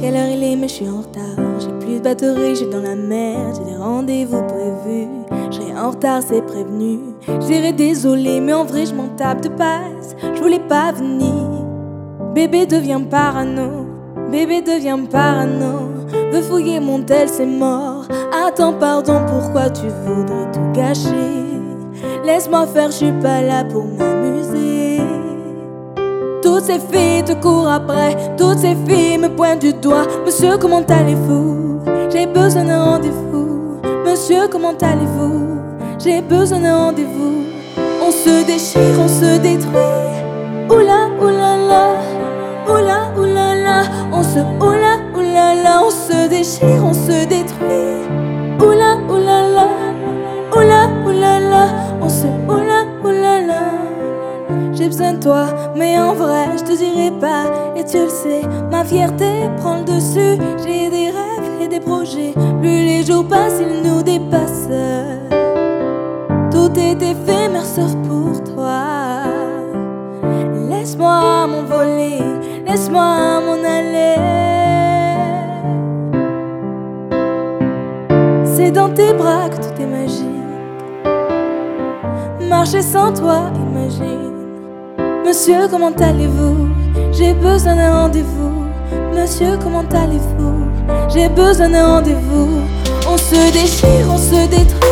quelle heure il est, mais je suis en retard. J'ai plus de batterie, suis dans la merde. J'ai des rendez-vous prévus. Je serai en retard, c'est prévenu. Je dirais désolé, mais en vrai, je m'en tape de passe. Je voulais pas venir. Bébé devient parano. Bébé devient parano. Veux fouiller mon tel, c'est mort. Attends, pardon, pourquoi tu voudrais tout gâcher? Laisse-moi faire, je suis pas là pour m'amuser. Toutes ces filles te courent après, toutes ces filles me pointent du doigt. Monsieur, comment allez-vous? J'ai besoin d'un rendez-vous. Monsieur, comment allez-vous? J'ai besoin d'un rendez-vous. On se déchire, on se détruit. Oula, oula, la. Oula, oula, la. On se oula, oula, la. On se déchire, on se détruit. J'ai besoin de toi, mais en vrai, je te dirai pas. Et tu le sais, ma fierté prend le dessus. J'ai des rêves et des projets. Plus les jours passent, ils nous dépassent. Tout est éphémère sauf pour toi. Laisse-moi m'envoler, laisse-moi m'en aller. C'est dans tes bras que tout est magique. Marcher sans toi, imagine. Monsieur, comment allez-vous? J'ai besoin d'un rendez-vous. Monsieur, comment allez-vous? J'ai besoin d'un rendez-vous. On se déchire, on se détruit.